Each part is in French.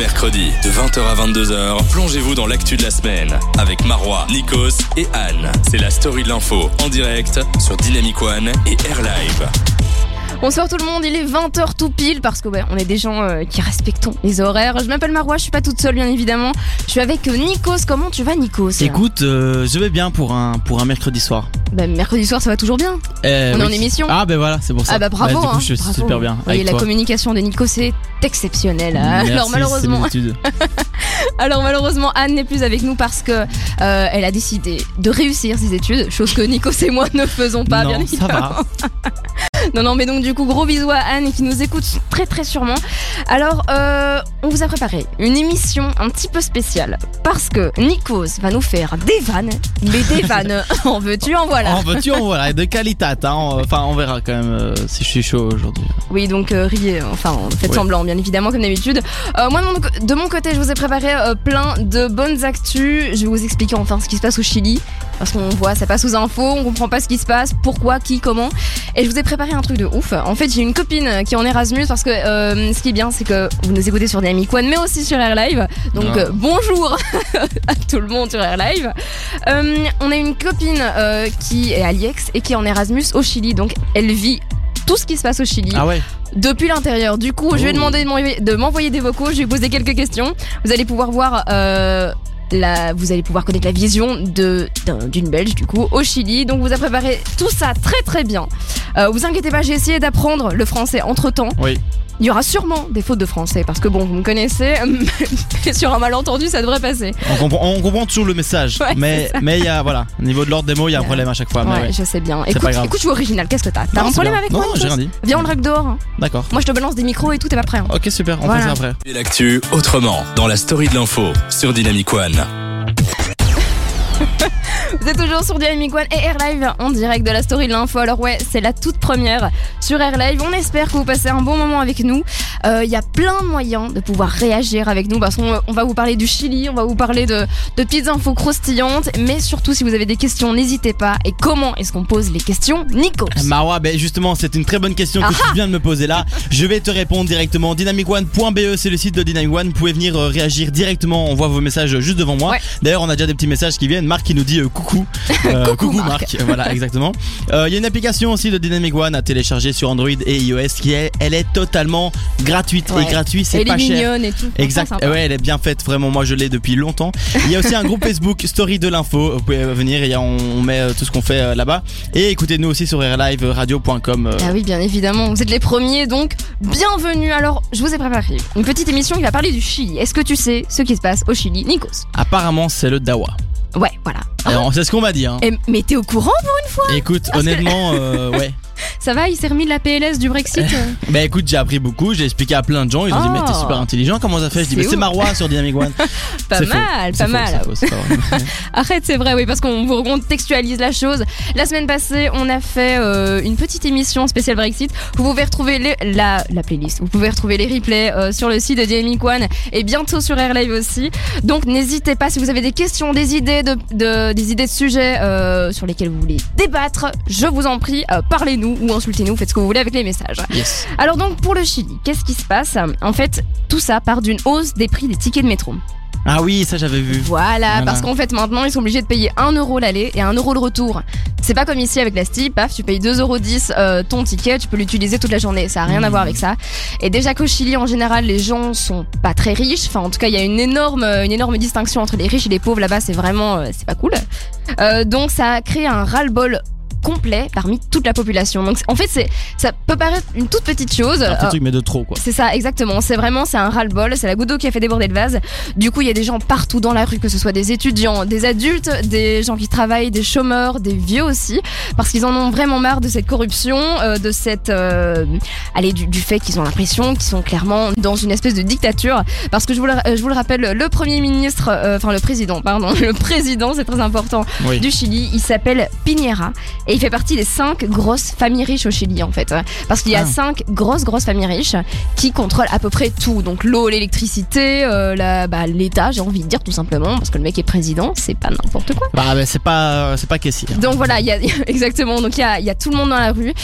mercredis, de 20h à 22h, plongez-vous dans l'actu de la semaine avec Marois, Nikos et Anne. C'est la story de l'info en direct sur Dynamic One et Air Live. Bonsoir tout le monde, il est 20h tout pile parce que on est des gens euh, qui respectons les horaires. Je m'appelle Marois, je suis pas toute seule bien évidemment. Je suis avec euh, Nikos. Comment tu vas Nikos? Écoute, euh, je vais bien pour un, pour un mercredi soir. Bah, mercredi soir ça va toujours bien. Eh, On est en émission. Ah ben voilà, c'est pour ça. Ah bah bravo. du coup, hein, je suis bravo. super bien. Oui, avec la toi. communication de Nikos est exceptionnelle. Merci, alors malheureusement, alors malheureusement Anne n'est plus avec nous parce que elle a décidé de réussir ses études, chose que Nikos et moi ne faisons pas non, bien ça évidemment. va. Non, non, mais donc du coup, gros bisous à Anne qui nous écoute très très sûrement. Alors, euh, on vous a préparé une émission un petit peu spéciale parce que Nikos va nous faire des vannes, mais des vannes, en veux-tu, en voilà. En veux-tu, en voilà, de qualité. Hein. Enfin, on verra quand même euh, si je suis chaud aujourd'hui. Oui, donc euh, riez, enfin, faites Ouais. semblant, bien évidemment, comme d'habitude. Euh, moi, de mon, de mon côté, je vous ai préparé plein de bonnes actus. Je vais vous expliquer enfin ce qui se passe au Chili. Parce qu'on voit, ça passe aux infos, on comprend pas ce qui se passe, pourquoi, qui, comment. Et je vous ai préparé un truc de ouf. En fait, j'ai une copine qui est en Erasmus parce que euh, ce qui est bien, c'est que vous nous écoutez sur Dynamic One, mais aussi sur Air Live. Donc Ah. euh, bonjour à tout le monde sur Air Live. Euh, on a une copine qui est à l'IEX et qui est en Erasmus au Chili. Donc elle vit tout ce qui se passe au Chili Ah ouais depuis l'intérieur. Du coup, je vais Oh. demander de m'envoyer- de m'envoyer des vocaux. Je vais poser quelques questions. Vous allez pouvoir voir. euh, vous allez pouvoir connaître la vision d'une Belge du coup au Chili. Donc vous a préparé tout ça très très bien. Euh, vous inquiétez pas, j'ai essayé d'apprendre le français entre temps. Oui. Il y aura sûrement des fautes de français parce que bon, vous me connaissez, sur un malentendu, ça devrait passer. on comprend, on comprend toujours le message. Ouais, mais mais il y a, voilà, au niveau de l'ordre des mots, il y a un problème à chaque fois. mais ouais, je sais bien. C'est Écoute, pas grave. écoute, je suis original. Qu'est-ce que t'as? T'as un problème bien. avec Non, moi non, j'ai rien dit. Viens, on drague dehors. hein. D'accord. Moi, je te balance des micros et tout, t'es pas prêt. hein. Ok, super, on Voilà. fait ça après. Et l'actu autrement dans la story de l'info sur Dynamic One. Vous êtes toujours sur Dynamic One et Air Live en direct de la story de l'info. Alors ouais, c'est la toute première sur Air Live. On espère que vous passez un bon moment avec nous. Euh, Il y a plein de moyens de pouvoir réagir avec nous parce qu'on on va vous parler du Chili, on va vous parler de, de petites infos croustillantes, mais surtout si vous avez des questions, n'hésitez pas. Et comment est-ce qu'on pose les questions, Nico Marois, ben justement, c'est une très bonne question que tu viens de me poser là. Je vais te répondre directement. Dynamicone.be, c'est le site de Dynamic One. Vous pouvez venir euh, réagir directement. On voit vos messages juste devant moi. Ouais. D'ailleurs, on a déjà des petits messages qui viennent. Marc qui nous dit euh, coucou. Euh, Coucou, Marc. Marc. Voilà, exactement. Euh, Il y a une application aussi de Dynamic One à télécharger sur Android et iOS qui est, elle est totalement gratuite Ouais. et gratuit, c'est Elle est pas cher. mignonne et tout. Exact, ouais, elle est bien faite, vraiment. Moi, je l'ai depuis longtemps. Il y a aussi un groupe Facebook Story de l'info. Vous pouvez venir et on, on met euh, tout ce qu'on fait là-bas. Et écoutez-nous aussi sur airliveradio.com. Ah oui, bien évidemment, vous êtes les premiers, donc bienvenue. Alors, je vous ai préparé une petite émission qui va parler du Chili. Est-ce que tu sais ce qui se passe au Chili, Nikos? Apparemment, c'est le Dawa. Ouais, voilà. Alors, c'est ce qu'on m'a dit. Hein. Mais t'es au courant pour une fois? Écoute, honnêtement, euh, ouais. Ça va, il s'est remis de la PLS du Brexit euh Bah écoute, j'ai appris beaucoup, j'ai expliqué à plein de gens, ils ont dit Oh. mais t'es super intelligent, comment ça fait? Je dis C'est mais c'est. Marois sur Dynamic One. Pas mal, pas mal. Arrête, c'est vrai, oui, parce qu'on vous contextualise la chose. La semaine passée, on a fait euh, une petite émission spéciale Brexit. Vous pouvez retrouver les- la, la playlist, vous pouvez retrouver les replays euh, sur le site de Dynamic One et bientôt sur Air Live aussi. Donc n'hésitez pas, si vous avez des questions, des idées de, de- des idées de sujets euh, sur lesquels vous voulez débattre, je vous en prie, parlez-nous ou insultez-nous, faites ce que vous voulez avec les messages. Yes. Alors donc pour le Chili, qu'est-ce qui se passe? En fait, tout ça part d'une hausse des prix des tickets de métro. Ah oui, ça j'avais vu. Voilà, Voilà. parce qu'en fait maintenant ils sont obligés de payer 1 euro l'aller et 1 euro le retour. C'est pas comme ici avec la Stip, paf, tu payes 2,10 euros euh, ton ticket, tu peux l'utiliser toute la journée, ça a rien à Mhm. voir avec ça. Et déjà qu'au Chili en général les gens sont pas très riches, enfin en tout cas il y a une énorme, une énorme distinction entre les riches et les pauvres là-bas, c'est vraiment, euh, c'est pas cool. Euh, donc ça a créé un ras-le-bol complet parmi toute la population. Donc en fait c'est, ça peut paraître une toute petite chose. Un petit euh, truc mais de trop quoi. c'est ça, exactement. C'est vraiment, c'est un ras-le-bol. C'est la goutte d'eau qui a fait déborder le vase. Du coup, il y a des gens partout dans la rue, que ce soit des étudiants, des adultes, des gens qui travaillent, des chômeurs, des vieux aussi, parce qu'ils en ont vraiment marre de cette corruption, euh, de cette, euh, allez, du, du fait qu'ils ont l'impression qu'ils sont clairement dans une espèce de dictature. Parce que je vous le, je vous le rappelle, le premier ministre, enfin le président, pardon, le président, c'est très important, Oui. du Chili. Il s'appelle Piñera et il fait partie des cinq grosses familles riches au Chili en fait. Parce qu'il y a Ah. cinq grosses grosses familles riches qui contrôlent à peu près tout. Donc l'eau, l'électricité, euh, bah, l'État, j'ai envie de dire tout simplement, parce que le mec est président, c'est pas n'importe quoi. Bah, bah, c'est pas c'est pas Cassie. hein. Donc voilà, il y a exactement. Donc il y a, il y a tout le monde dans la rue.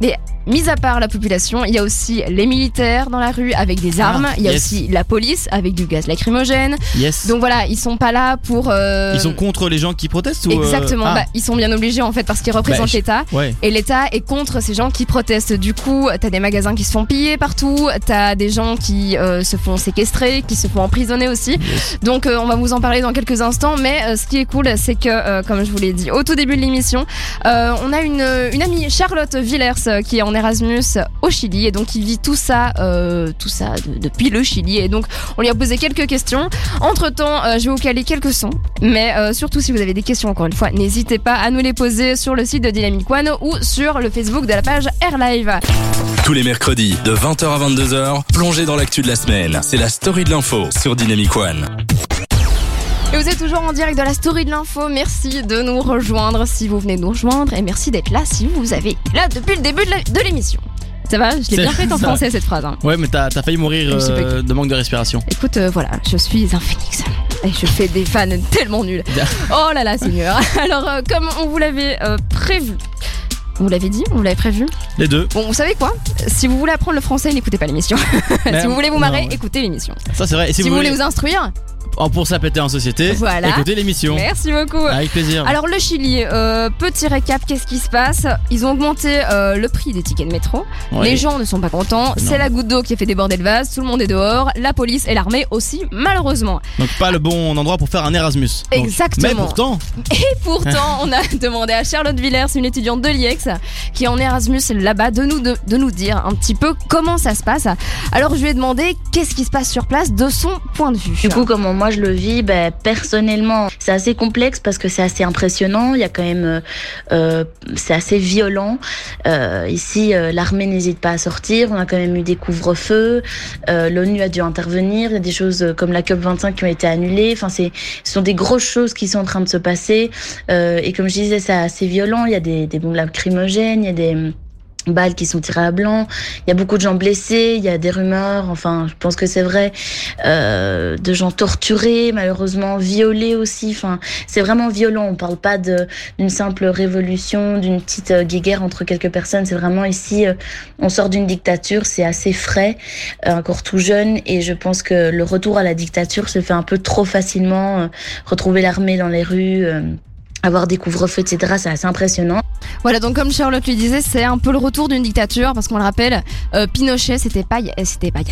Mais mis à part la population, il y a aussi les militaires dans la rue avec des armes. Ah, il y a yes. aussi la police avec du gaz lacrymogène. Yes. Donc voilà, ils sont pas là pour. euh, Ils sont contre les gens qui protestent ou euh, Exactement. ah, Bah, ils sont bien obligés en fait parce qu'ils représentent Bah, je- l'État. Ouais. Et l'État est contre ces gens qui protestent. Du coup, t'as des magasins qui se font piller partout, t'as des gens qui euh, se font séquestrer, qui se font emprisonner aussi. Donc, euh, on va vous en parler dans quelques instants. Mais euh, ce qui est cool, c'est que, euh, comme je vous l'ai dit au tout début de l'émission, euh, on a une, une amie, Charlotte Villers, qui est en Erasmus au Chili et donc qui vit tout ça, euh, tout ça de- depuis le Chili. Et donc, on lui a posé quelques questions. Entre temps, je vais vous caler quelques sons. Mais euh, surtout, si vous avez des questions, encore une fois, n'hésitez pas à nous les poser sur le site de Dynamic One ou sur le Facebook de la page Air Live. Tous les mercredis de 20h à 22h, plongez dans l'actu de la semaine. C'est la story de l'info sur Dynamic One. Et vous êtes toujours en direct de la story de l'info. Merci de nous rejoindre si vous venez de nous rejoindre. Et merci d'être là si vous avez été là depuis le début de l'émission. Ça va Je l'ai bien fait en ça. français cette phrase. hein. Ouais, mais t'as failli mourir euh, de manque de respiration. Écoute, euh, voilà, je suis un phénix. Et je fais des fans tellement nuls. Oh là là, Seigneur. Alors, euh, comme on vous l'avait euh, prévu. Vous l'avez dit On vous l'avait prévu Les deux. Bon, vous savez quoi? Si vous voulez apprendre le français, n'écoutez pas l'émission. si vous voulez vous marrer, non, ouais. écoutez l'émission. Ça c'est vrai. Et Si, vous voulez vous instruire, pour ça péter en société, Voilà. écoutez l'émission. merci beaucoup. Avec plaisir. Alors le Chili, euh, petit récap, qu'est-ce qui se passe? Ils ont augmenté euh, le prix des tickets de métro. Les gens ne sont pas contents. C'est la goutte d'eau qui a fait déborder le vase. Tout le monde est dehors. La police et l'armée aussi, malheureusement. Donc pas le bon endroit pour faire un Erasmus. Donc- Exactement. Mais pourtant, Et pourtant, on a demandé à Charlotte Villers, une étudiante de l'IEX, qui est en Erasmus là-bas, de nous, de, de nous dire un petit peu comment ça se passe. Alors je lui ai demandé qu'est-ce qui se passe sur place de son point de vue. Du coup, comment moi je le vis ben, Personnellement, c'est assez complexe parce que c'est assez impressionnant. Il y a quand même, euh, euh, c'est assez violent. Euh, ici, euh, l'armée n'hésite pas à sortir. On a quand même eu des couvre-feux. Euh, L'ONU a dû intervenir. Il y a des choses comme la COP 25 qui ont été annulées. Enfin, c'est, ce sont des grosses choses qui sont en train de se passer. Et comme je disais, c'est assez violent. Il y a des, des bombes lacrymogènes. Il y a des balles qui sont tirées à blanc. Il y a beaucoup de gens blessés. Il y a des rumeurs. Enfin, je pense que c'est vrai euh, de gens torturés, malheureusement violés aussi. Enfin, c'est vraiment violent. On parle pas d'une simple révolution, d'une petite euh, guéguerre entre quelques personnes. C'est vraiment ici, euh, on sort d'une dictature. C'est assez frais, euh, encore tout jeune, et je pense que le retour à la dictature se fait un peu trop facilement. retrouver l'armée dans les rues. Avoir des couvre-feux, etc., c'est assez impressionnant. Voilà, donc comme Charlotte lui disait, c'est un peu le retour d'une dictature parce qu'on le rappelle, euh, Pinochet, c'était pas il y a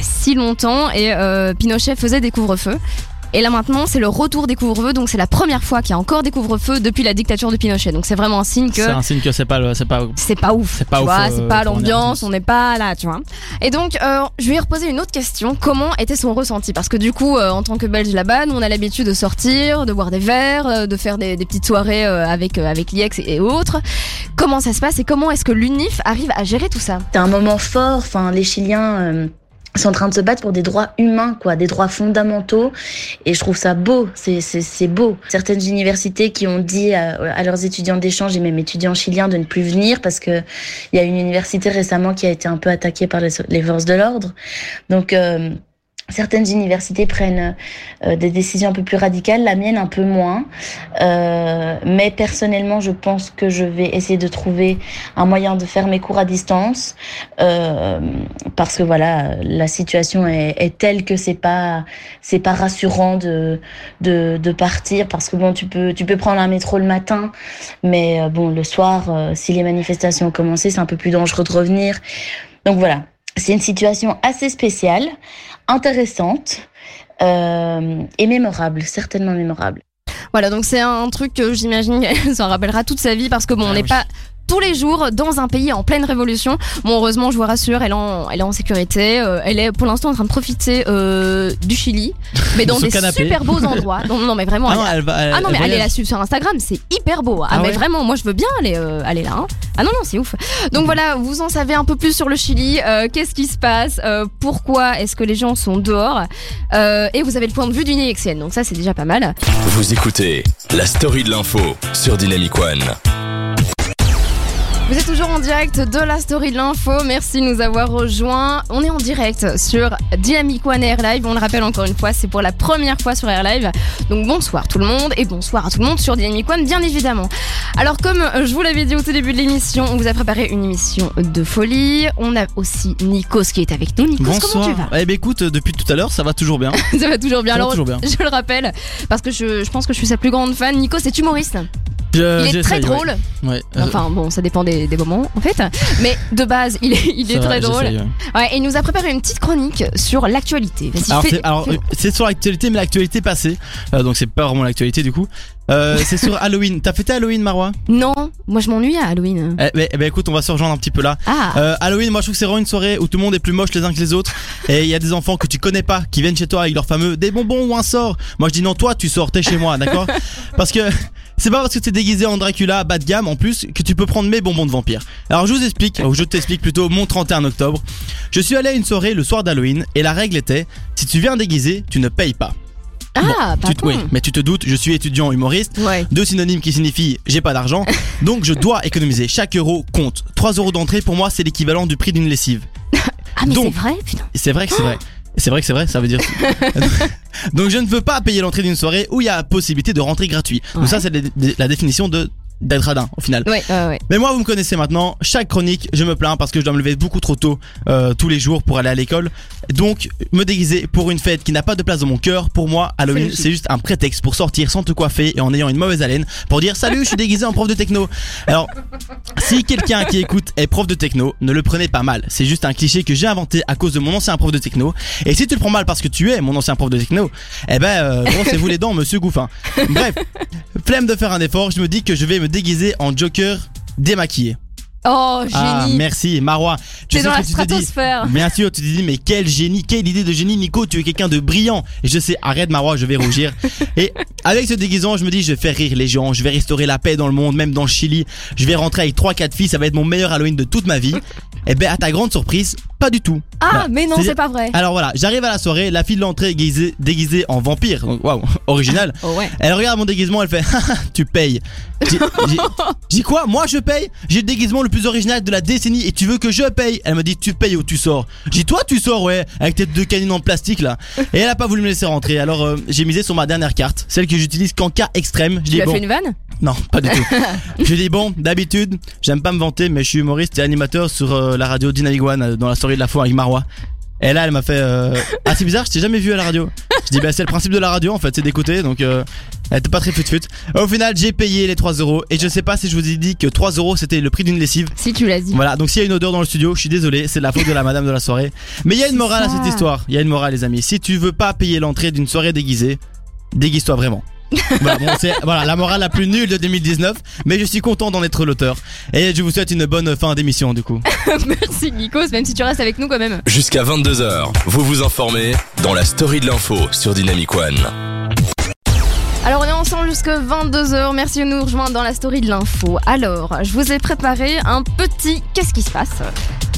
si longtemps et euh, Pinochet faisait des couvre-feux. Et là maintenant, c'est le retour des couvre-feux, donc c'est la première fois qu'il y a encore des couvre-feux depuis la dictature de Pinochet. Donc c'est vraiment un signe que c'est un signe que c'est pas le, c'est pas. c'est pas ouf. C'est pas tu ouf, vois, euh, c'est pas l'ambiance, on n'est pas là, tu vois. Et donc, euh, je lui ai reposé une autre question. Comment était son ressenti? Parce que du coup, euh, en tant que Belge là-bas, nous on a l'habitude de sortir, de boire des verres, euh, de faire des, des petites soirées euh, avec euh, avec l'IEX et, et autres. Comment ça se passe et comment est-ce que l'UNIF arrive à gérer tout ça? C'est un moment fort. Enfin, les Chiliens euh, sont en train de se battre pour des droits humains, quoi, des droits fondamentaux. Et je trouve ça beau. C'est beau. Certaines universités qui ont dit à, leurs étudiants d'échange et même étudiants chiliens de ne plus venir parce que il y a une université récemment qui a été un peu attaquée par les, les forces de l'ordre. Donc euh, Certaines universités prennent euh, des décisions un peu plus radicales, la mienne un peu moins. Euh, mais personnellement, je pense que je vais essayer de trouver un moyen de faire mes cours à distance euh, parce que voilà, la situation est, est telle que c'est pas c'est pas rassurant de, de de partir parce que bon, tu peux tu peux prendre un métro le matin, mais euh, bon, le soir, euh, si les manifestations ont commencé, c'est un peu plus dangereux de revenir. Donc voilà, c'est une situation assez spéciale, intéressante euh, et mémorable, certainement mémorable. Voilà, donc c'est un truc que j'imagine qu'elle s'en rappellera toute sa vie parce que bon, on Ah n'est oui. pas tous les jours dans un pays en pleine révolution. Bon, heureusement, je vous rassure, elle est en, elle est en sécurité. euh, elle est pour l'instant en train de profiter euh, du Chili, mais dans des canapé. super beaux endroits. Non, non, mais vraiment. Ah elle- non, elle va. elle- Ah non mais elle allez la suivre sur Instagram, c'est hyper beau. Ah, Ah mais ouais vraiment, moi je veux bien aller euh, aller là. hein. Ah non non, c'est ouf. Donc voilà, vous en savez un peu plus sur le Chili. euh, Qu'est-ce qui se passe euh, Pourquoi est-ce que les gens sont dehors Euh, Et vous avez le point de vue d'une IXN. Donc ça c'est déjà pas mal. Vous écoutez la story de l'info sur Dynamic One. Vous êtes toujours en direct de la story de l'info. Merci de nous avoir rejoints. On est en direct sur Dynamic One Air Live. On le rappelle encore une fois, c'est pour la première fois sur Air Live. Donc bonsoir tout le monde et bonsoir à tout le monde sur Dynamic One, bien évidemment. Alors comme je vous l'avais dit au tout début de l'émission, on vous a préparé une émission de folie. On a aussi Nikos qui est avec nous. Nikos, comment tu vas? Eh ben écoute, depuis tout à l'heure, ça va toujours bien. Ça va toujours bien. Ça va Alors, toujours bien. je le rappelle parce que je, je pense que je suis sa plus grande fan. Nikos est humoriste? Je- Il est très ouais. drôle. Ouais. euh, Enfin bon, ça dépend des, des moments en fait. Mais de base, il est, il très drôle. ouais. Et il nous a préparé une petite chronique sur l'actualité. Alors, euh, c'est sur l'actualité, mais l'actualité passée. Euh, donc c'est pas vraiment l'actualité du coup. Euh, c'est sur Halloween. T'as fêté Halloween, Marwa Non, moi je m'ennuie à Halloween. eh, ben, eh ben, écoute, on va se rejoindre un petit peu là. Ah, Euh, Halloween, moi je trouve que c'est vraiment une soirée où tout le monde est plus moche les uns que les autres. Et il y a des enfants que tu connais pas qui viennent chez toi avec leur fameux des bonbons ou un sort. Moi je dis non, toi tu sors, t'es chez moi, d'accord? Parce que c'est pas parce que t'es déguisé en Dracula bas de gamme en plus que tu peux prendre mes bonbons de vampire. Alors je vous explique, ou je t'explique plutôt mon 31 octobre. Je suis allé à une soirée le soir d'Halloween et la règle était si tu viens déguisé, tu ne payes pas. Ah, Tu te- pardon. oui, mais tu te doutes, je suis étudiant humoriste. Ouais. Deux synonymes qui signifient j'ai pas d'argent, donc je dois économiser. Chaque euro compte. 3 euros d'entrée pour moi c'est l'équivalent du prix d'une lessive. Ah, mais c'est Donc- vrai, putain. C'est vrai que c'est vrai. C'est vrai que c'est vrai, ça veut dire. Donc je ne veux pas payer l'entrée d'une soirée où il y a possibilité de rentrer gratuit. Donc Ouais. ça c'est la- la définition de d'être radin au final. Ouais, ouais, ouais. Mais moi vous me connaissez maintenant, chaque chronique je me plains parce que je dois me lever beaucoup trop tôt euh, tous les jours pour aller à l'école. Donc me déguiser pour une fête qui n'a pas de place dans mon cœur, pour moi Halloween c'est juste un prétexte pour sortir sans te coiffer et en ayant une mauvaise haleine pour dire salut je suis déguisé en prof de techno. Alors si quelqu'un qui écoute est prof de techno, ne le prenez pas mal. C'est juste un cliché que j'ai inventé à cause de mon ancien prof de techno. Et si tu le prends mal parce que tu es mon ancien prof de techno, eh ben, euh, brossez-vous les dents, monsieur Gouffin. Bref, flemme de faire un effort, je me dis que je vais me déguiser en Joker démaquillé. Oh, Ah, génie. merci, Marois. Tu sais dans ce la que tu te dis. Bien sûr, tu te dis, mais quel génie, quelle idée de génie, Nico, tu es quelqu'un de brillant. Et je sais, arrête Marois, je vais rougir. Et avec ce déguisement, je me dis, je vais faire rire les gens, je vais restaurer la paix dans le monde, même dans le Chili. Je vais rentrer avec 3-4 filles, ça va être mon meilleur Halloween de toute ma vie. Et ben, à ta grande surprise, pas du tout. Ah, mais non, c'est pas vrai. Alors voilà, j'arrive à la soirée, la fille de l'entrée déguisée, déguisée en vampire. Donc, waouh, original. Oh, ouais. Elle regarde mon déguisement, elle fait tu payes. J'ai quoi? Moi je paye? J'ai le déguisement le plus original de la décennie et tu veux que je paye Elle me dit tu payes ou tu sors. J'ai dit toi tu sors ouais avec tes deux canines en plastique là. Et elle a pas voulu me laisser rentrer. Alors euh, j'ai misé sur ma dernière carte, celle que j'utilise qu'en cas extrême. Je Tu dis as bon, fait une vanne? Non pas du tout. je dis bon d'habitude j'aime pas me vanter mais je suis humoriste et animateur sur euh, la radio Dynamic One euh, dans la story de la foi avec Marois. Et là elle m'a fait euh, ah c'est bizarre je t'ai jamais vu à la radio. Je dis bah c'est le principe de la radio en fait c'est d'écouter donc euh, elle était pas très fut fut. Au final j'ai payé les 3 euros et je sais pas si je vous ai dit que 3 euros c'était le prix d'une lessive. Si tu l'as dit. Voilà, donc s'il y a une odeur dans le studio, je suis désolé, c'est de la faute de la madame de la soirée. Mais il y a une morale à cette histoire, il y a une morale les amis. Si tu veux pas payer l'entrée d'une soirée déguisée, déguise-toi vraiment. Voilà, bon, c'est voilà, la morale la plus nulle de 2019, mais je suis content d'en être l'auteur. Et je vous souhaite une bonne fin d'émission du coup. Merci, Nikos, même si tu restes avec nous quand même. Jusqu'à 22h, vous vous informez dans la story de l'info sur Dynamic One. Alors on est ensemble jusqu'à 22h, merci de nous rejoindre dans la story de l'info. Alors, je vous ai préparé un petit Qu'est-ce qui se passe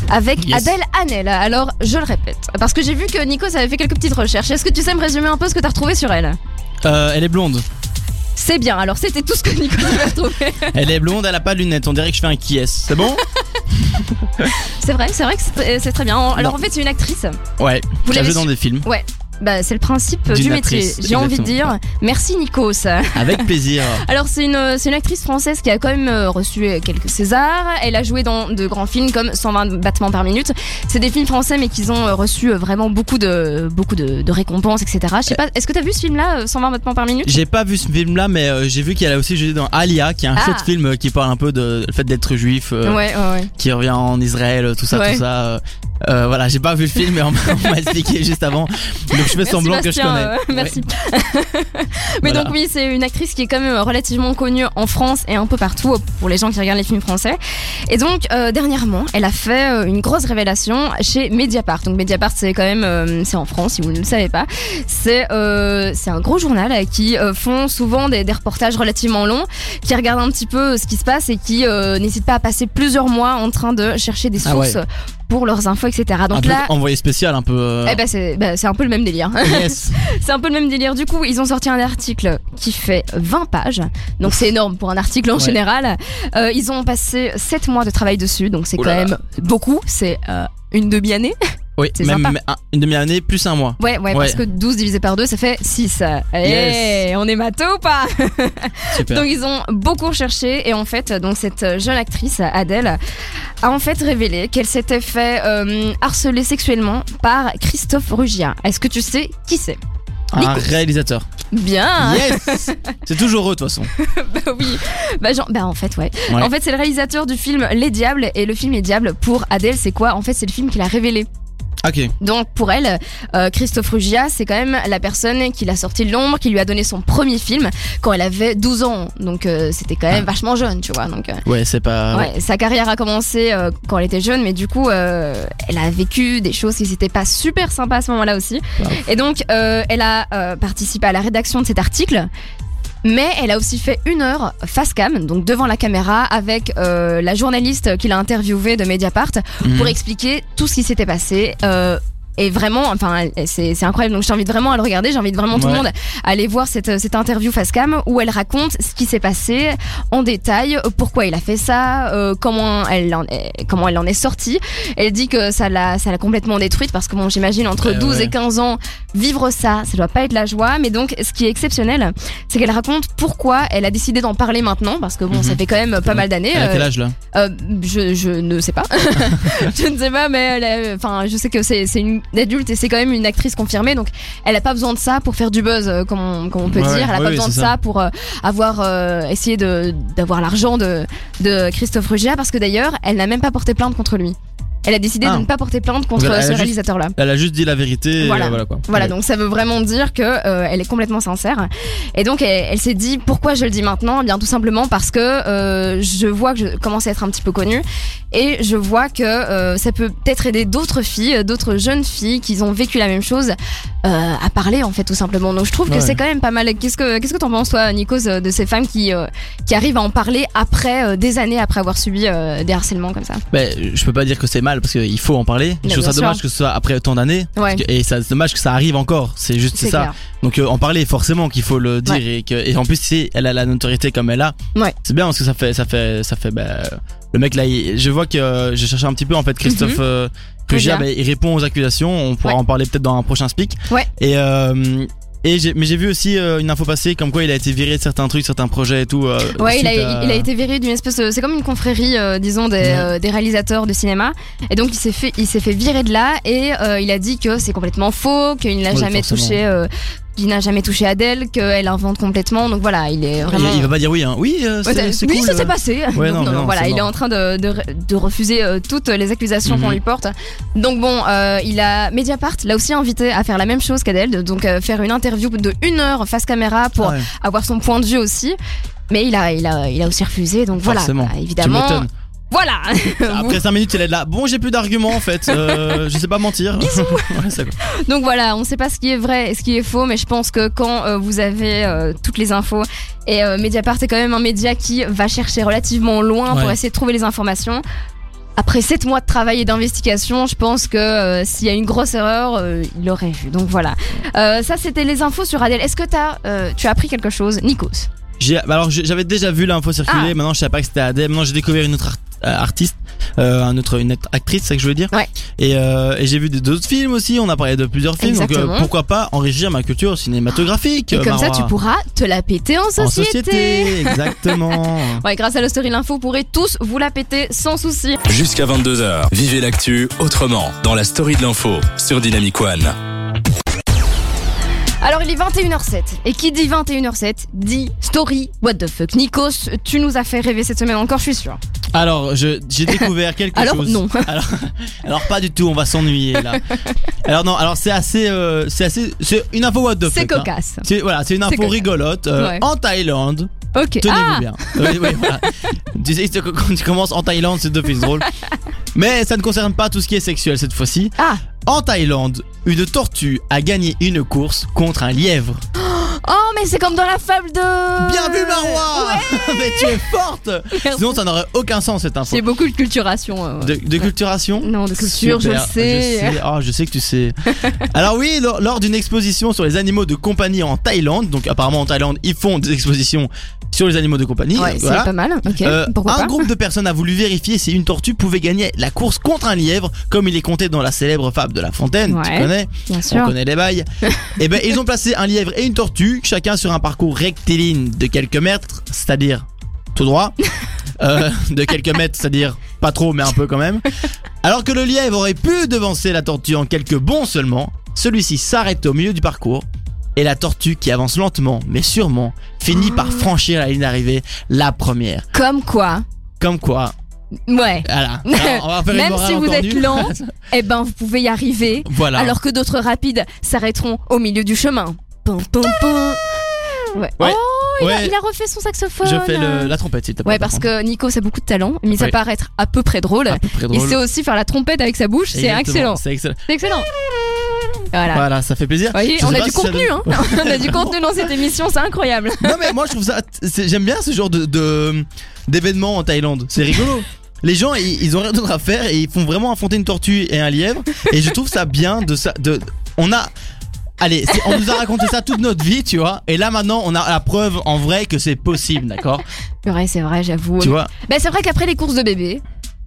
avec Yes. Adèle Hanel. Alors, je le répète, parce que j'ai vu que Nikos avait fait quelques petites recherches. Est-ce que tu sais me résumer un peu ce que t'as retrouvé sur elle? Euh, elle est blonde. C'est bien, alors c'était tout ce que Nikos avait retrouvé. Elle est blonde, elle a pas de lunettes, on dirait que je fais un qui est. C'est bon? C'est vrai, c'est vrai que c'est très bien. Alors en fait, c'est une actrice. Ouais, Vous l'avez joué dans des films. Ouais. Bah, c'est le principe du métier. J'ai envie de dire merci Nikos. Avec plaisir. Alors c'est une, c'est une actrice française qui a quand même euh, reçu euh, quelques Césars. Elle a joué dans de grands films comme 120 battements par minute. C'est des films français mais qui ont euh, reçu euh, vraiment beaucoup de, beaucoup de, de récompenses, etc. Je sais pas, est-ce que t'as vu ce film-là, euh, 120 battements par minute? J'ai pas vu ce film là, mais euh, j'ai vu qu'elle a aussi joué dans Alia, qui est un Ah. chouette film euh, qui parle un peu de le fait d'être juif. euh, Ouais, ouais, ouais. qui revient en Israël, tout ça, tout ça. Euh, voilà, j'ai pas vu le film, mais on m'a expliqué juste avant. Donc je fais semblant que je connais. euh, merci. Mais Voilà. donc oui, c'est une actrice qui est quand même relativement connue en France et un peu partout pour les gens qui regardent les films français. Et donc euh, dernièrement, elle a fait euh, une grosse révélation chez Mediapart. Donc Mediapart, c'est quand même, euh, c'est en France, si vous ne le savez pas. C'est c'est un gros journal qui font souvent des, des reportages relativement longs, qui regardent un petit peu ce qui se passe et qui n'hésitent pas à passer plusieurs mois en train de chercher des Ah sources. Pour leurs infos, etc. Donc là, envoyé spécial, un peu. euh, eh ben c'est bah, c'est un peu le même délire. yes. c'est un peu le même délire. Du coup, ils ont sorti un article qui fait 20 pages. Donc c'est énorme pour un article en Ouais. général. Euh, ils ont passé 7 mois de travail dessus, donc c'est quand même beaucoup. C'est euh, une demi-année. Oui, C'est même sympa. une demi-année plus un mois. Ouais, ouais, Ouais. parce que 12 divisé par 2, ça fait 6. Yes. on est mato ou pas Super. Donc ils ont beaucoup recherché et en fait, donc cette jeune actrice Adèle a en fait révélé qu'elle s'était fait euh, harceler sexuellement par Christophe Rugia. Est-ce que tu sais qui c'est? Un réalisateur. Bien. Yes. C'est toujours eux de toute façon. Bah oui. Bah, genre- bah, en fait ouais. Ouais. En fait c'est le réalisateur du film Les Diables et le film Les Diables pour Adèle c'est quoi? En fait c'est le film qu'il a révélé. Donc pour elle, euh, Christophe Rugia, c'est quand même la personne qui l'a sorti de l'ombre, qui lui a donné son premier film quand elle avait 12 ans. Donc euh, c'était quand même Ah. vachement jeune, tu vois. Donc euh, Ouais, c'est pas. ouais, sa carrière a commencé quand elle était jeune, mais du coup, elle a vécu des choses qui n'étaient pas super sympas à ce moment-là aussi. Wow. Et donc, elle a participé à la rédaction de cet article. Mais elle a aussi fait une heure face cam, donc devant la caméra, avec euh, la journaliste qui l'a interviewée de Mediapart Mhm. pour expliquer tout ce qui s'était passé. Euh, et vraiment, enfin, c'est incroyable. Donc, je t'invite vraiment à le regarder. J'invite vraiment tout le Ouais. monde à aller voir cette, cette interview face cam où elle raconte ce qui s'est passé en détail, pourquoi il a fait ça, euh, comment elle en est, comment elle en est sortie. Elle dit que ça l'a, ça l'a complètement détruite parce que bon, j'imagine entre Ouais, 12 ouais. et 15 ans, vivre ça, ça doit pas être la joie. Mais donc, ce qui est exceptionnel, c'est qu'elle raconte pourquoi elle a décidé d'en parler maintenant parce que bon, Mhm. ça fait quand même pas mal d'années. Elle a quel euh, âge là? euh, je, je ne sais pas. je ne sais pas, mais enfin, je sais que c'est une adulte et c'est quand même une actrice confirmée, donc elle a pas besoin de ça pour faire du buzz, euh, comme on, comme on peut Ouais, dire. Elle a ouais, pas besoin de ça, ça. pour euh, avoir euh, essayé d'avoir l'argent de de Christophe Rugia, parce que d'ailleurs, elle n'a même pas porté plainte contre lui. Elle a décidé Ah. de ne pas porter plainte contre elle ce réalisateur-là. Elle a juste dit la vérité. et Voilà. voilà quoi. Voilà, Ouais. donc ça veut vraiment dire que euh, elle est complètement sincère. Et donc elle, elle s'est dit pourquoi je le dis maintenant? Eh Bien tout simplement parce que euh, je vois que je commence à être un petit peu connue et je vois que euh, ça peut peut-être aider d'autres filles, d'autres jeunes filles qui ont vécu la même chose à parler en fait tout simplement. Donc je trouve que c'est quand même pas mal. Qu'est-ce que qu'est-ce que t'en penses toi, Nikos, de ces femmes qui qui arrivent à en parler après des années après avoir subi des harcèlements comme ça? Ben, je peux pas dire que c'est mal parce qu'il faut en parler. Mais Je trouve ça dommage que ce soit après autant d'années. Ouais. Que- Et c'est dommage que ça arrive encore. C'est juste C'est ça. clair. Donc euh, en parler forcément qu'il faut le dire Ouais. et que et en plus si elle a la notoriété comme elle a. Ouais. C'est bien parce que ça fait ça fait ça fait ben, le mec là il- je vois que euh, j'ai cherché un petit peu en fait Christophe Mhm. euh, Rugia. ben, il répond aux accusations, on pourra en parler peut-être dans un prochain speak. Et euh, et j'ai, mais j'ai vu aussi euh, une info passer comme quoi il a été viré de certains trucs, certains projets et tout. euh, Ouais, il a, suite à- il a été viré d'une espèce de, c'est comme une confrérie, euh, disons, des, des réalisateurs de cinéma. Et donc il s'est fait, il s'est fait virer de là et il a dit que c'est complètement faux, qu'il n'a jamais forcément. touché, euh, qu'il n'a jamais touché Adèle, qu'elle invente complètement. Donc voilà, il est vraiment. Il, il va pas dire oui, hein. Oui, euh, c'est, Ouais, c'est oui, cool. ça euh. s'est passé. Ouais, Donc, non, mais non, voilà, il est en train de, de, de refuser euh, toutes les accusations qu'on Mhm. lui porte. Donc bon, euh, il a Mediapart l'a aussi invité à faire la même chose qu'Adèle, donc euh, faire une interview de une heure face caméra pour Ah ouais, avoir son point de vue aussi. Mais il a, il a, il a aussi refusé. Donc voilà, bah, évidemment. Voilà. Après 5 minutes, il est là. Bon, j'ai plus d'arguments en fait. Euh, je sais pas mentir. Ouais. Donc voilà, on sait pas ce qui est vrai et ce qui est faux, mais je pense que quand euh, vous avez euh, toutes les infos et euh, Mediapart est quand même un média qui va chercher relativement loin pour essayer de trouver les informations. Après 7 mois de travail et d'investigation, je pense que euh, s'il y a une grosse erreur, euh, il l'aurait vu. Donc voilà. Euh, ça, c'était les infos sur Adèle. Est-ce que as, tu as appris quelque chose, Nikos? Bah alors j'avais déjà vu l'info circuler. Ah. Maintenant, je savais pas que c'était Adèle. Maintenant, j'ai découvert une autre art- artiste, euh, un autre, une autre actrice, c'est ça que je veux dire. Ouais. Et, euh, et j'ai vu d'autres films aussi. On a parlé de plusieurs films. Donc Exactement. euh, pourquoi pas enrichir ma culture cinématographique. Et euh, comme ça, tu pourras te la péter en En société. société, exactement. Ouais, grâce à la story l'info, vous pourrez tous vous la péter sans souci. Jusqu'à 22h, vivez l'actu autrement dans la story de l'info sur Dynamic One. Alors il est 21h07 et qui dit 21h07 dit story what the fuck. Nikos, tu nous as fait rêver cette semaine encore, je suis sûr. Alors, je- j'ai découvert quelque Alors, chose. non. Alors, alors pas du tout. On va s'ennuyer là. Alors non. Alors c'est assez, euh, c'est assez, c'est une info what the C'est fuck. hein. cocasse. C'est voilà, c'est une info cocasse. rigolote euh, Ouais. en Thaïlande. Ok. Tenez-vous ah, bien. Oui, oui, voilà. tu sais, quand tu commences en Thaïlande, c'est d'office drôle. Mais ça ne concerne pas tout ce qui est sexuel cette fois-ci. ah. En Thaïlande, une tortue a gagné une course contre un lièvre. Oh mais c'est comme dans la fable de. Bien vu Marois Mais tu es forte Merci. Sinon ça n'aurait aucun sens cette info. J'ai beaucoup de culturation. euh, ouais. De, de culturation Non, de culture, Super, je sais. Je sais, oh, je sais que tu sais. Alors oui, lors, lors d'une exposition sur les animaux de compagnie en Thaïlande, donc apparemment en Thaïlande, ils font des expositions sur les animaux de compagnie. Ouais, voilà. c'est pas mal. Euh, Pourquoi un pas groupe de personnes a voulu vérifier si une tortue pouvait gagner la course contre un lièvre, comme il est compté dans la célèbre fable de La Fontaine. Tu Ouais. connais Bien On sûr. connaît les bails. et ben ils ont placé un lièvre et une tortue, chacun sur un parcours rectiligne de quelques mètres, c'est-à-dire tout droit, euh, de quelques mètres, c'est-à-dire pas trop mais un peu quand même. Alors que le lièvre aurait pu devancer la tortue en quelques bonds seulement, celui-ci s'arrête au milieu du parcours. Et la tortue qui avance lentement mais sûrement finit par franchir la ligne d'arrivée la première. Comme quoi. Comme quoi, Ouais. voilà. Alors, on va Même si vous êtes lent, eh ben vous pouvez y arriver. voilà. Alors que d'autres rapides s'arrêteront au milieu du chemin. Pum, pum, pum. Ouais. Ouais. Oh, il, a, il a refait son saxophone. je fais le- la trompette s'il te plaît. Ouais, par parce que Nico, a beaucoup de talent, mais ça Ouais. paraît être à peu près drôle. À peu près Il sait aussi faire la trompette avec sa bouche, c'est excellent. C'est excellent. C'est excellent. Voilà. Voilà, ça fait plaisir. On a pas du si ça contenu, donne- hein. on a du contenu dans cette émission, c'est incroyable. Non mais moi je trouve ça, c'est- j'aime bien ce genre de de- d'événements en Thaïlande. C'est rigolo. Les gens ils, ils ont rien d'autre à faire et ils font vraiment affronter une tortue et un lièvre et je trouve ça bien de ça de on a Allez, on nous a raconté ça toute notre vie, tu vois. Et là maintenant, on a la preuve en vrai que c'est possible, d'accord? Ouais, c'est vrai, j'avoue. Tu vois? Bah, c'est vrai qu'après les courses de bébé,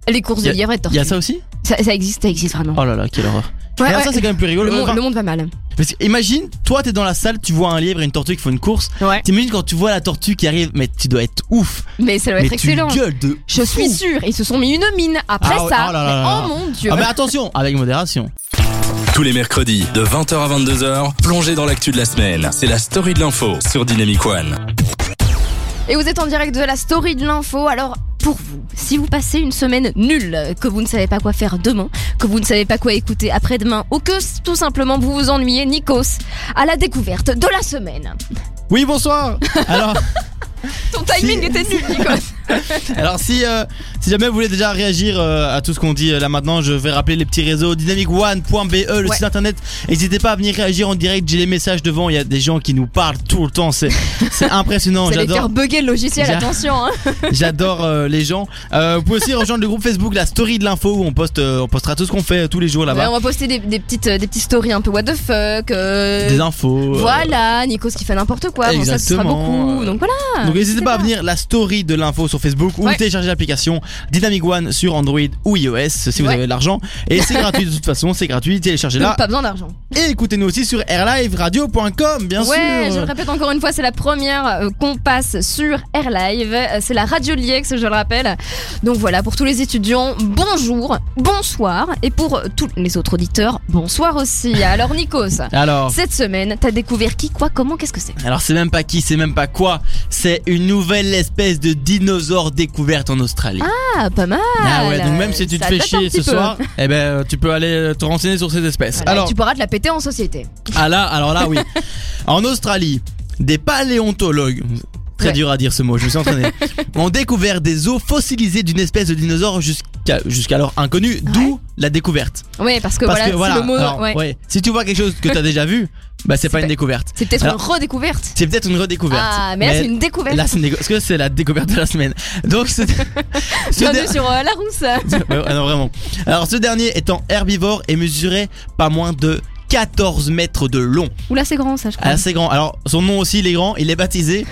les courses de lièvre et de Il tortue, y a ça aussi? Ça, ça existe, ça existe vraiment. Oh là là, quelle horreur. Ouais, Mais alors ouais. ça c'est quand même plus rigolo. le, monde, Enfin, le monde va mal. parce que imagine, toi t'es dans la salle, tu vois un lièvre et une tortue qui font une course. Ouais. T'imagines quand tu vois la tortue qui arrive, mais tu dois être ouf. Mais ça doit mais être excellent. tu gueules de Je suis sûre, ils se sont mis une mine après Ah ça. oh là là mais là là. oh mon dieu. Ah mais attention, avec modération. Tous les mercredis de 20h à 22h, plongez dans l'actu de la semaine. C'est la story de l'info sur Dynamic One. Et vous êtes en direct de la story de l'info. Alors, pour vous, si vous passez une semaine nulle, que vous ne savez pas quoi faire demain, que vous ne savez pas quoi écouter après-demain, ou que tout simplement vous vous ennuyez, Nikos, à la découverte de la semaine. Oui, bonsoir. Alors, Ton timing Si- était nul, Nikos. alors si euh, si jamais vous voulez déjà réagir euh, à tout ce qu'on dit euh, là maintenant, je vais rappeler les petits réseaux dynamicone.be, le Ouais. site internet. N'hésitez pas à venir réagir en direct. J'ai les messages devant. Il y a des gens qui nous parlent tout le temps. C'est c'est impressionnant. Vous allez J'adore. faire bugger le logiciel, J'a- attention. Hein. J'adore euh, les gens. Euh, vous pouvez aussi rejoindre le groupe Facebook La Story de l'info où on poste euh, on postera tout ce qu'on fait euh, tous les jours Ouais, là-bas. on va poster des, des petites, des petites stories un peu what the fuck. euh, Des infos. euh, Voilà, Nikos qui fait n'importe quoi. Bon, ça, ce sera Exactement. beaucoup. Donc voilà. Donc n'hésitez pas à venir la story de l'info sur Facebook ou Ouais. télécharger l'application Dynamic One sur Android ou iOS si vous Ouais. avez de l'argent. Et c'est gratuit de toute façon, c'est gratuit, téléchargez-la. Pas besoin d'argent. Et écoutez-nous aussi sur airliveradio.com, bien ouais, je sûr. le répète encore une fois, c'est la première euh, qu'on passe sur Air Live. Euh, C'est la radio Liex, je le rappelle. Donc voilà, pour tous les étudiants, bonjour, bonsoir. Et pour tous les autres auditeurs, bonsoir aussi. Alors Nikos, Alors, cette semaine, t'as découvert qui, quoi, comment, qu'est-ce que c'est? Alors c'est même pas qui, c'est même pas quoi. C'est une nouvelle espèce de dinosaure découverte en Australie. Ah, pas mal. Ah ouais, donc même si tu te Ça fais date un chier petit ce peu. soir, eh ben euh, tu peux aller te renseigner sur ces espèces. Voilà, alors, tu pourras te la péter en société. ah là, alors là oui. en Australie, des paléontologues Très Ouais. dur à dire ce mot, je me suis entraîné. ont découvert des os fossilisés d'une espèce de dinosaure jusqu'à jusqu'alors inconnue, d'où la découverte. Ouais, parce que Parce voilà, que voilà, le mot. alors, ouais. ouais, si tu vois quelque chose que t'as déjà vu, bah c'est pas pas- une découverte. C'est peut-être une redécouverte. C'est peut-être une redécouverte. Ah, mais là, c'est une découverte. Là, c'est déco- Parce que c'est la découverte de la semaine. Donc, ce, ce sur euh, la rousse. Ouais, non, vraiment. Alors, ce dernier étant herbivore et mesurait pas moins de 14 mètres de long. Oula, c'est grand ça, je crois. Assez grand. Alors, son nom aussi, il est grand. Il est baptisé.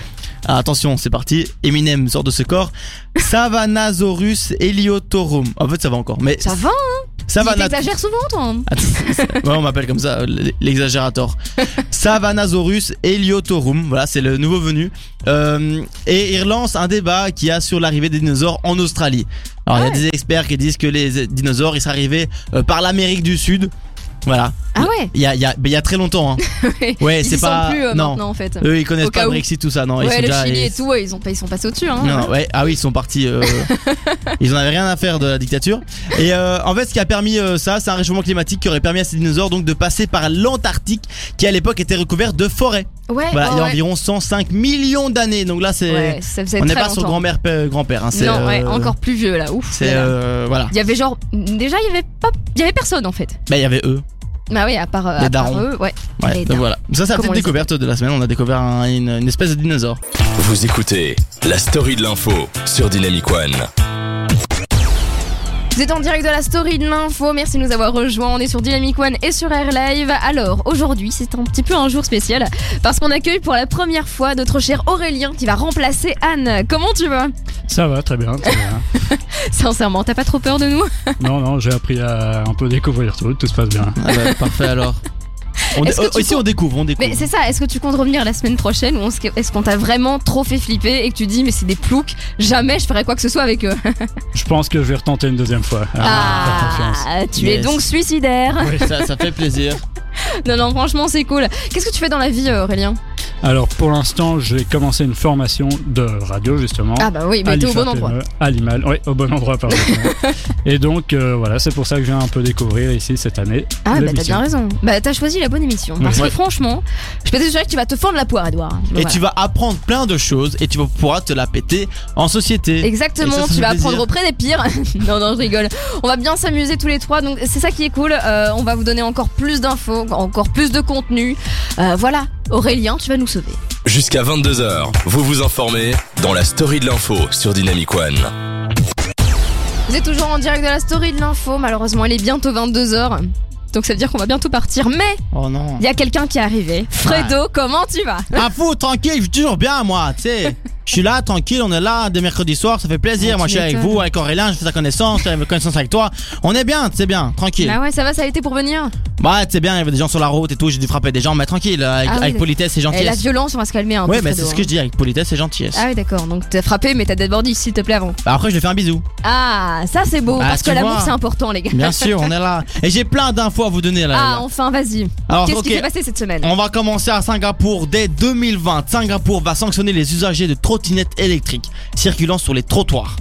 Ah, attention, c'est parti. Eminem sort de ce corps. Savanasaurus heliotorum. En fait, ça va encore. Mais Ça va, hein Savana- T'exagères souvent, toi. hein. Attends, ouais, on m'appelle comme ça, l'exagérateur. Savanasaurus heliotorum, voilà, c'est le nouveau venu. Euh, et il relance un débat qu'il y a sur l'arrivée des dinosaures en Australie. Alors, il y a Ouais. des experts qui disent que les dinosaures, ils seraient arrivés euh, par l'Amérique du Sud. Voilà. Ah ouais Il y a, il y a, mais il y a très longtemps. Hein. Ouais, c'est pas. plus euh, non. maintenant, en fait. Eux, ils connaissent Au pas le. Brexit, tout ça. Non, ils sont ouais, le déjà. Chili ils- et tout, ouais, ils, ont, ils sont passés au-dessus. Hein. non, ouais. Ah oui, ils sont partis. euh, ils en avaient rien à faire de la dictature. Et euh, en fait, ce qui a permis euh, ça, c'est un réchauffement climatique qui aurait permis à ces dinosaures donc de passer par l'Antarctique, qui à l'époque était recouvert de forêt. Ouais, Voilà, ouais, il y a ouais. environ 105 millions d'années. Donc là, c'est Ouais, on n'est pas sur grand-mère, grand-père. Hein, Non, ouais, encore plus vieux là. Ouf. C'est là, là. voilà. Il y avait genre déjà il y avait pas il y avait personne en fait. Bah, il y avait eux. Bah oui, à part, euh, Les à part darons. eux, ouais. Ouais, Les donc darons. voilà. Ça, c'est la Comment petite on les découverte de la semaine. On a découvert un- une, une espèce de dinosaure. Vous écoutez la story de l'info sur Dynamic One. Vous êtes en direct de la story de l'info, merci de nous avoir rejoints. On est sur Dynamic One et sur Air Live. Alors, aujourd'hui, c'est un petit peu un jour spécial parce qu'on accueille pour la première fois notre cher Aurélien qui va remplacer Anne. Comment tu vas? Ça va, très bien, très bien. Sincèrement, t'as pas trop peur de nous? Non, non, j'ai appris à un peu découvrir tout, tout se passe bien. Ah bah, parfait alors. On dé- tu ici, on découvre, on découvre. Mais c'est ça, est-ce que tu comptes revenir la semaine prochaine ou est-ce qu'on t'a vraiment trop fait flipper et que tu dis mais c'est des ploucs, jamais je ferai quoi que ce soit avec eux? Je pense que je vais retenter une deuxième fois. Ah, confiance. Ah, tu es donc suicidaire Ça, ça fait plaisir. Non, non, franchement, c'est cool. Qu'est-ce que tu fais dans la vie, euh, Aurélien? Alors, pour l'instant, j'ai commencé une formation de radio, justement. Ah, bah oui, mais t'es au bon endroit. À l'IMAL, oui, au bon endroit, pardon. Et donc, euh, voilà, c'est pour ça que je viens un peu découvrir ici cette année. Ah, bah t'as bien raison. Bah, t'as choisi la bonne émission. Parce Ouais. que franchement, je peux t'assurer que tu vas te fendre la poire, Edouard. Et tu vas apprendre plein de choses et tu vas pouvoir te la péter en société. Exactement, Et ça, ça tu vas plaisir. apprendre auprès des pires. non, non, je rigole. On va bien s'amuser tous les trois, donc c'est ça qui est cool. Euh, on va vous donner encore plus d'infos, encore plus de contenu. Euh, voilà, Aurélien, tu vas nous sauver. Jusqu'à 22h, vous vous informez dans la story de l'info sur Dynamic One. Vous êtes toujours en direct de la story de l'info. Malheureusement, il est bientôt 22h. Donc ça veut dire qu'on va bientôt partir. Mais Oh non. il y a quelqu'un qui est arrivé. Fredo, comment tu vas? Ah fou, tranquille, je suis toujours bien moi, tu sais. Je suis là, tranquille, on est là des mercredis soirs, ça fait plaisir. Ah, moi, je suis avec vous, avec Aurélien, je fais ta connaissance, je fais connaissance avec toi. On est bien, c'est bien, tranquille. Ah ouais, ça va, ça a été pour venir Ouais, c'est bien, il y avait des gens sur la route et tout, j'ai dû frapper des gens, mais tranquille, avec, Ah oui, avec d'accord. politesse et Et la gentillesse. violence, on va se calmer un Ouais, peu. mais Fredo, c'est ce que hein. je dis, avec politesse et gentillesse. Ah oui, d'accord. Donc t'as frappé, mais t'as débordé, s'il te plaît, avant. Bah, après, je lui fais un bisou. Ah, ça c'est beau, Ah, parce que l'amour c'est important, les gars. Bien sûr, on est là. Et j'ai plein d'infos à vous donner là. Ah, là. enfin, vas-y. Alors, Qu'est-ce qui s'est passé cette semaine? On va commencer à Singapour dès 2020. Singapour va sanctionner les usagers de trottinettes électriques circulant sur les trottoirs.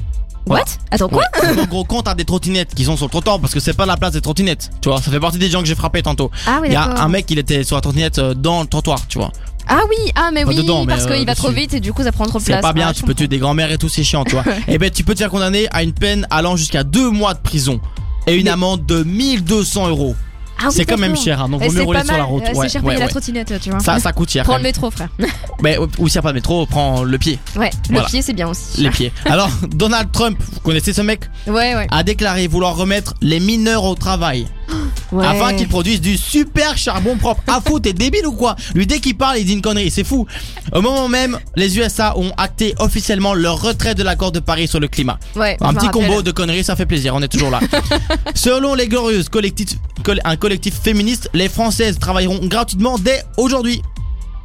What? Attends, quoi? Ouais. En gros, quand t'as des trottinettes qui sont sur le trottoir, parce que c'est pas la place des trottinettes, tu vois, ça fait partie des gens que j'ai frappé tantôt. Ah oui, Il y a un mec, il était sur la trottinette euh, dans le trottoir, tu vois. Ah oui, ah mais Pas oui, dedans, mais, parce euh, qu'il va trop vite et du coup ça prend trop de place. C'est pas bien, Ah, tu peux tuer des grands-mères et tout, c'est chiant, tu vois. et ben, tu peux te faire condamner à une peine allant jusqu'à deux mois de prison et une amende de 1200 euros. Ah oui, c'est quand même cher, hein, donc Eh, vaut mieux rouler sur la route. Euh, Ouais, c'est cher ouais, payer la trottinette, tu vois. Ça, ça coûte cher. Prends le métro, frère. Mais ou s'il n'y a pas de métro, prends le pied, Ouais, le pied c'est bien aussi. les pieds. Alors, Donald Trump, vous connaissez ce mec, Ouais, ouais. a déclaré vouloir remettre les mineurs au travail. ouais. afin qu'ils produisent du super charbon propre. Ah fou, t'es débile ou quoi? Lui dès qu'il parle, il dit une connerie, c'est fou. Au moment même, les USA ont acté officiellement leur retrait de l'accord de Paris sur le climat. Ouais, Un petit rappelle. combo de conneries, ça fait plaisir, on est toujours là. Selon les Glorieuses, collectif, coll- un collectif féministe, les Françaises travailleront gratuitement dès aujourd'hui.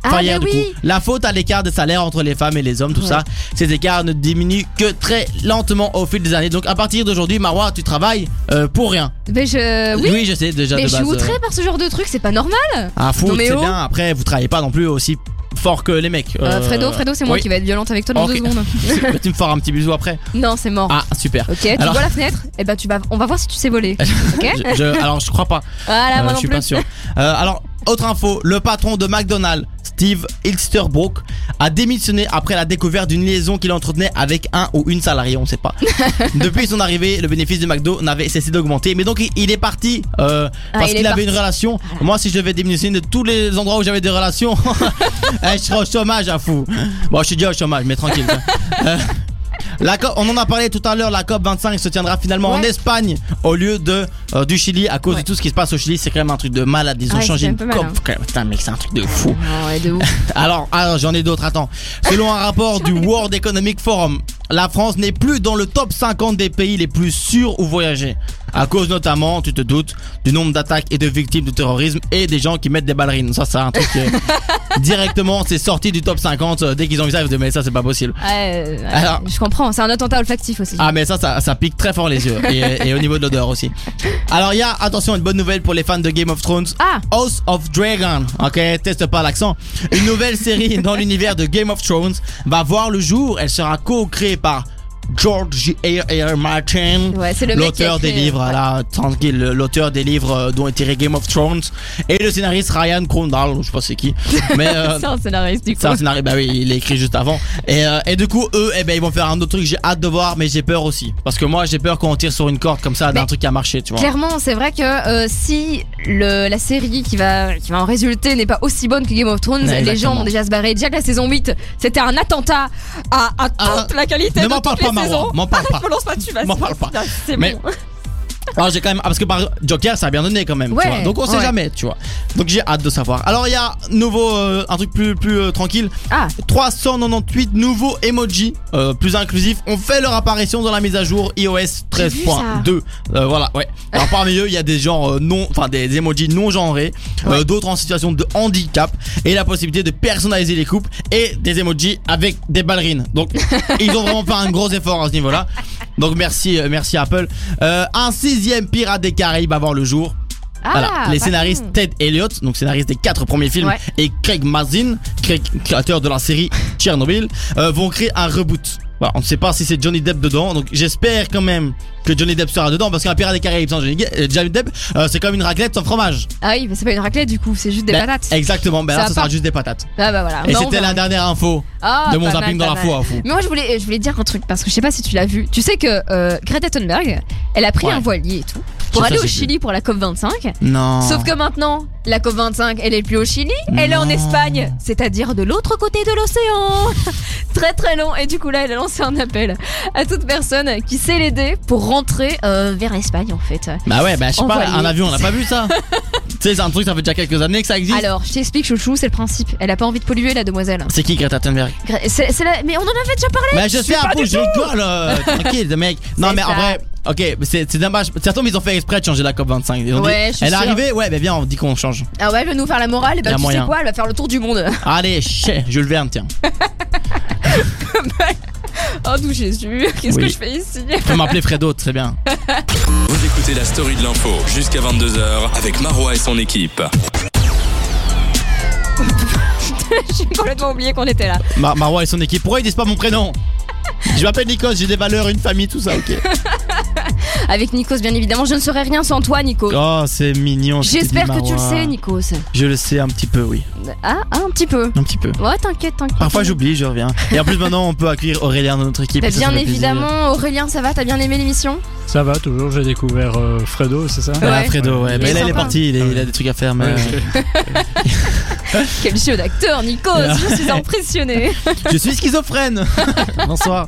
Ah, Enfin, mais hier, du oui. coup. La faute à l'écart de salaire entre les femmes et les hommes, tout Ouais. ça. Ces écarts ne diminuent que très lentement au fil des années. Donc à partir d'aujourd'hui, Marois, tu travailles euh, pour rien. Mais je. Oui, je sais déjà mais de je suis euh, outré par ce genre de truc, c'est pas normal. ah fou, c'est oh. bien. Après, vous travaillez pas non plus aussi fort que les mecs. Euh, Euh, Fredo, Fredo, c'est moi oui. qui vais être violente avec toi dans Ok. deux secondes. Tu me feras un petit bisou après? Non, c'est mort. Ah super. Ok, tu Alors- vois la fenêtre? Eh ben tu vas, on va voir si tu sais voler. Ok? Je- je- alors je crois pas. Voilà, Euh, moi je suis plus. pas sûr. Euh, alors autre info, le patron de McDonald's, Steve Hilsterbrook, a démissionné après la découverte d'une liaison qu'il entretenait avec un ou une salariée, on sait pas. Depuis son arrivée, le bénéfice de McDo n'avait cessé d'augmenter, mais donc il- est parti euh, Ah, parce il qu'il avait une relation. Moi, si je devais démissionner de tous les endroits où j'avais des relations, eh, je serais au chômage à fou. Bon, je suis déjà au chômage, mais tranquille. La COP, on en a parlé tout à l'heure, la COP 25 se tiendra finalement en. Espagne au lieu de euh, du Chili à cause Ouais. de tout ce qui se passe au Chili. C'est quand même un truc de malade. Ils ont Ouais, c'est changé un une COP. hein. Putain, mec, c'est un truc de fou. Ouais, de ouf. Alors, alors j'en ai d'autres. Attends. Selon un rapport du World Economic Forum, la France n'est plus dans le top 50 des pays les plus sûrs où voyager. À cause notamment, tu te doutes, du nombre d'attaques et de victimes de terrorisme et des gens qui mettent des ballerines. Ça, c'est un truc euh, directement, c'est sorti du top 50. euh, Dès qu'ils ont vu ça, ils se disent, mais ça, c'est pas possible. Ouais, Alors- je comprends, c'est un attentat olfactif aussi. Ah mais ça, ça, ça pique très fort les yeux et, et au niveau de l'odeur aussi. Alors il y a, attention, une bonne nouvelle pour les fans de Game of Thrones. Ah. House of Dragon, ok, teste pas l'accent. Une nouvelle série dans l'univers de Game of Thrones va voir le jour. Elle sera co-créée par George R. R. Martin. Ouais, L'auteur des livres, ouais. là, tranquille, l'auteur des livres dont est tiré Game of Thrones et le scénariste Ryan Crondall, je sais pas c'est qui, mais euh, C'est un scénariste du coup. c'est un scénario, bah oui, il est écrit juste avant. Et, euh, et du coup, eux, eh ben, ils vont faire un autre truc, j'ai hâte de voir, mais j'ai peur aussi. Parce que moi, j'ai peur qu'on tire sur une corde comme ça d'un truc qui a marché, tu vois. Clairement, c'est vrai que euh, si le, la série qui va, qui va en résulter n'est pas aussi bonne que Game of Thrones, Ouais, les gens vont déjà se barrer. Déjà que la saison 8, c'était un attentat à, à toute Ah, la qualité ne de m'en toutes parle les pas, M'en parle pas. M'en parle pas. Mais-. Alors j'ai quand même ah, parce que par Joker ça a bien donné quand même, tu vois. Donc on sait ouais. jamais, tu vois. Donc j'ai hâte de savoir. Alors il y a nouveau euh, un truc plus plus euh, tranquille. Ah, 398 nouveaux emojis euh, plus inclusifs ont fait leur apparition dans la mise à jour iOS J'ai vu ça. 13.2. Euh, voilà, ouais. Alors parmi eux, il y a des genres euh, non enfin des emojis non genrés, euh, Ouais. d'autres en situation de handicap et la possibilité de personnaliser les coupes et des emojis avec des ballerines. Donc ils ont vraiment fait un gros effort à ce niveau-là. Donc merci euh, merci Apple. Euh, un sixième Pirate des Caraïbes avant le jour. ah, Voilà, les pas scénaristes. Ted Elliott, donc scénariste des quatre premiers films, Ouais. et Craig Mazin, créateur de la série Tchernobyl, euh, vont créer un reboot. Voilà, on ne sait pas si c'est Johnny Depp dedans, donc j'espère quand même que Johnny Depp sera dedans, parce qu'un pirate des Caraïbes sans Johnny, euh, Johnny Depp, euh, c'est comme une raclette sans fromage. Ah oui, mais c'est pas une raclette du coup, c'est juste des Ben, patates. Exactement, ben Ça là ce sera juste des patates. Ah bah voilà. Et Non, c'était bah, la dernière info Ah, de mon zapping mal, dans la foi, fou. Mais moi je voulais, je voulais dire un truc parce que je sais pas si tu l'as vu. Tu sais que euh, Greta Thunberg, elle a pris Ouais. un voilier et tout pour aller au Chili pour la COP 25. Non. Sauf que maintenant, la COP 25, elle est plus au Chili, elle est en. Espagne, c'est-à-dire de l'autre côté de l'océan. très très long. Et du coup là, elle a lancé un appel à toute personne qui sait l'aider pour rentrer euh, vers l'Espagne en fait. Bah ouais, bah je sais pas, un avion, on n'a pas vu ça. tu sais, c'est un truc, ça fait déjà quelques années que ça existe. Alors, je t'explique, chouchou, c'est le principe. Elle a pas envie de polluer, la demoiselle. C'est qui Greta Thunberg Gre- c'est- c'est la- Mais on en avait déjà parlé. Mais je sais un peu, je rigole. euh, Tranquille, mec. Non, C'est mais en ça. vrai, ok, mais c'est dommage. Ça tombe, ils ont fait exprès de changer la COP 25. Ils ont dit, Ouais, je suis elle est arrivée, ouais, bah viens, on dit qu'on change. Ah ouais, elle veut nous faire la morale, et Y bah a tu moyen. sais quoi, elle va faire le tour du monde. Allez, chais, Jules Verne, tiens. Oh d'où Jésus, qu'est-ce Oui. que je fais ici? Tu peux m'appeler Fredo, très bien. Vous écoutez la story de l'info jusqu'à 22h avec Marois et son équipe. J'ai complètement oublié qu'on était là. Mar Marois et son équipe. Pourquoi ils disent pas mon prénom? Je m'appelle Nikos, j'ai des valeurs, une famille, tout ça, ok. Avec Nikos, bien évidemment, je ne serais rien sans toi, Nikos. Oh, c'est mignon. J'espère que tu le sais, Nikos. Je le sais un petit peu, oui. Ah, ah, un petit peu. Un petit peu. Ouais, t'inquiète, t'inquiète. Parfois j'oublie, je reviens. Et en plus maintenant on peut accueillir Aurélien dans notre équipe. Bah, bien évidemment, Aurélien, ça va? T'as bien aimé l'émission? Ça va toujours, j'ai découvert euh, Fredo, c'est ça? Ah, Ouais. Fredo, ouais. Il Mais est là il est parti, il, est- Ah il a des trucs à faire. Mais... Ouais, Quel jeu d'acteur, Nikos Je suis impressionnée. Je suis schizophrène Bonsoir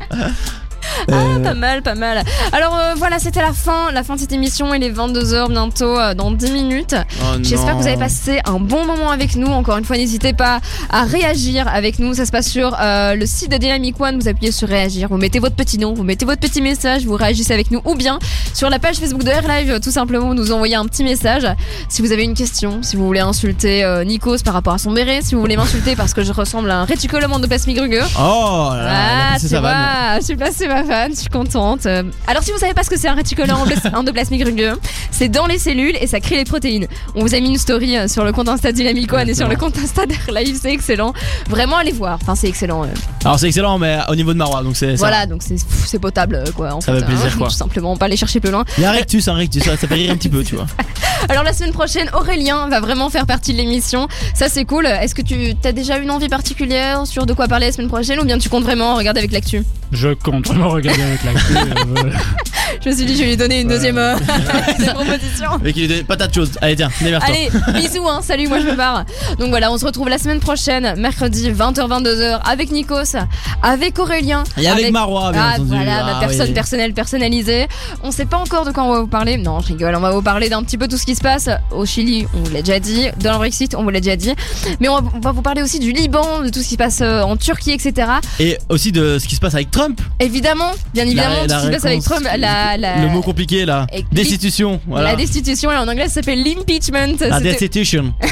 Ah, Euh, pas mal, pas mal. Alors euh, voilà, c'était la fin, la fin de cette émission. Il est 22h bientôt, euh, dans 10 minutes. oh J'espère que vous avez passé un bon moment avec nous. Encore une fois, n'hésitez pas à réagir avec nous. Ça se passe sur euh, le site de Dynamic One. Vous appuyez sur réagir. Vous mettez votre petit nom, vous mettez votre petit message, vous réagissez avec nous. Ou bien sur la page Facebook de Air Live, tout simplement, vous nous envoyez un petit message. Si vous avez une question, si vous voulez insulter Nikos par rapport à son béret, si vous voulez m'insulter parce que je ressemble à un réticulement de plasmique rugueux. Oh là là, Ah, tu vois, j'ai placé ma je suis contente. Euh, Alors, si vous savez pas ce que c'est un réticulant endoplas- endoplasmique rugueux, c'est dans les cellules et ça crée les protéines. On vous a mis une story euh, sur le compte Insta Dynamic One et sur le compte Insta d'Air Live, c'est excellent. Vraiment, allez voir. Enfin, c'est excellent. euh. Alors c'est excellent, mais au niveau de Marois, donc c'est. Voilà, donc c'est potable, quoi. En Ça fait, fait plaisir, quoi. Tout simplement, pas aller chercher plus loin. Il y a un rectus, un rectus, ça, ça fait rire un petit peu, tu vois. Alors, la semaine prochaine, Aurélien va vraiment faire partie de l'émission. Ça, c'est cool. Est-ce que tu as déjà une envie particulière sur de quoi parler la semaine prochaine ou bien tu comptes vraiment regarder avec l'actu? Je compte vraiment regarder avec l'actu. euh, Je me suis dit, je vais lui donner une deuxième euh, deuxième proposition. Mais qu'il lui donne pas tas de choses. Allez, tiens, démerde-toi. Allez, bisous, hein, salut, moi je me barre. Donc voilà, on se retrouve la semaine prochaine, mercredi 20h-22h, avec Nikos, avec Aurélien. Et avec, Marois, bien Ah entendu. voilà, ma Ah, personne oui. personnelle personnalisée. On sait pas encore de quoi on va vous parler. Non, je rigole, on va vous parler d'un petit peu tout ce qui se passe au Chili, on vous l'a déjà dit, dans le Brexit, on vous l'a déjà dit. Mais on va, on va vous parler aussi du Liban, de tout ce qui se passe euh, en Turquie, etc. Et aussi de ce qui se passe avec Trump. Évidemment, bien évidemment, La- ce qui se passe avec Trump, la, la, Le mot compliqué là. et- Destitution, voilà. la destitution, en anglais ça s'appelle l'impeachment. La destitution.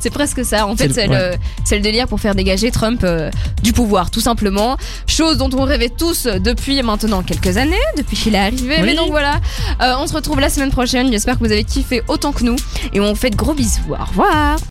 C'est presque ça. En C'est fait, le- c'est ouais. le, c'est le délire pour faire dégager Trump euh, du pouvoir, tout simplement. Chose dont on rêvait tous depuis maintenant quelques années, depuis qu'il est arrivé. Oui. Mais donc voilà, Euh, on se retrouve la semaine prochaine. J'espère que vous avez kiffé autant que nous. Et on vous fait de gros bisous. Au revoir.